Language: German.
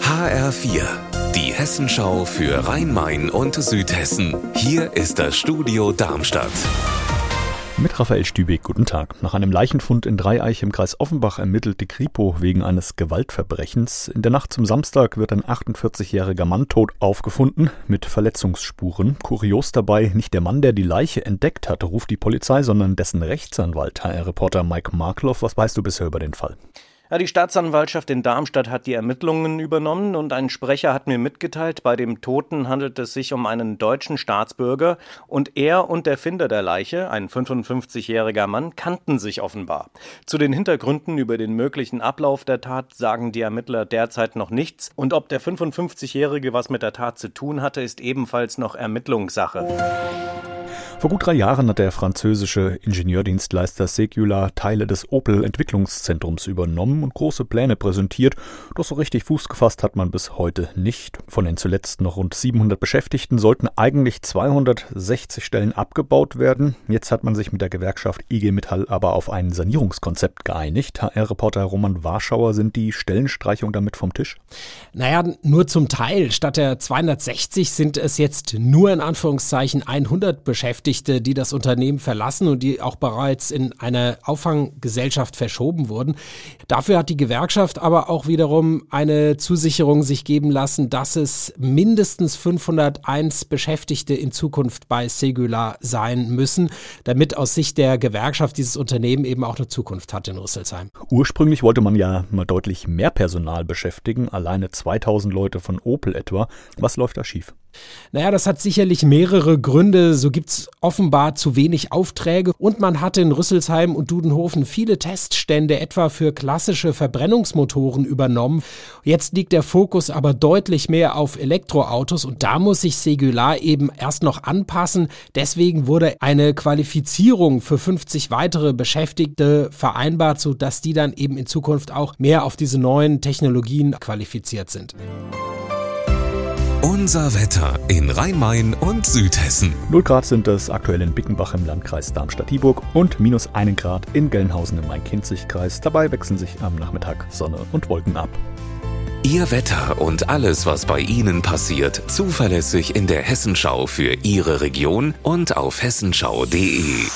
HR4, die Hessenschau für Rhein-Main und Südhessen. Hier ist das Studio Darmstadt. Mit Raphael Stübeck, guten Tag. Nach einem Leichenfund in Dreieich im Kreis Offenbach ermittelt die Kripo wegen eines Gewaltverbrechens. In der Nacht zum Samstag wird ein 48-jähriger Mann tot aufgefunden mit Verletzungsspuren. Kurios dabei, nicht der Mann, der die Leiche entdeckt hat, ruft die Polizei, sondern dessen Rechtsanwalt, HR-Reporter Mike Markloff. Was weißt du bisher über den Fall? Ja, die Staatsanwaltschaft in Darmstadt hat die Ermittlungen übernommen und ein Sprecher hat mir mitgeteilt, bei dem Toten handelt es sich um einen deutschen Staatsbürger und er und der Finder der Leiche, ein 55-jähriger Mann, kannten sich offenbar. Zu den Hintergründen über den möglichen Ablauf der Tat sagen die Ermittler derzeit noch nichts und ob der 55-jährige was mit der Tat zu tun hatte, ist ebenfalls noch Ermittlungssache. Vor gut drei Jahren hat der französische Ingenieurdienstleister Secular Teile des Opel Entwicklungszentrums übernommen und große Pläne präsentiert. Doch so richtig Fuß gefasst hat man bis heute nicht. Von den zuletzt noch rund 700 Beschäftigten sollten eigentlich 260 Stellen abgebaut werden. Jetzt hat man sich mit der Gewerkschaft IG Metall aber auf ein Sanierungskonzept geeinigt. HR-Reporter Roman Warschauer, sind die Stellenstreichungen damit vom Tisch? Naja, nur zum Teil. Statt der 260 sind es jetzt nur in Anführungszeichen 100 Beschäftigte. Beschäftigte, die das Unternehmen verlassen und die auch bereits in eine Auffanggesellschaft verschoben wurden. Dafür hat die Gewerkschaft aber auch wiederum eine Zusicherung sich geben lassen, dass es mindestens 501 Beschäftigte in Zukunft bei Segular sein müssen, damit aus Sicht der Gewerkschaft dieses Unternehmen eben auch eine Zukunft hat in Rüsselsheim. Ursprünglich wollte man ja mal deutlich mehr Personal beschäftigen, alleine 2000 Leute von Opel etwa. Was läuft da schief? Naja, das hat sicherlich mehrere Gründe. So gibt es offenbar zu wenig Aufträge und man hatte in Rüsselsheim und Dudenhofen viele Teststände etwa für klassische Verbrennungsmotoren übernommen. Jetzt liegt der Fokus aber deutlich mehr auf Elektroautos und da muss sich Segular eben erst noch anpassen. Deswegen wurde eine Qualifizierung für 50 weitere Beschäftigte vereinbart, sodass die dann eben in Zukunft auch mehr auf diese neuen Technologien qualifiziert sind. Unser Wetter in Rhein-Main und Südhessen. 0 Grad sind es aktuell in Bickenbach im Landkreis Darmstadt-Dieburg und minus 1 Grad in Gelnhausen im Main-Kinzig-Kreis. Dabei wechseln sich am Nachmittag Sonne und Wolken ab. Ihr Wetter und alles, was bei Ihnen passiert, zuverlässig in der Hessenschau für Ihre Region und auf hessenschau.de.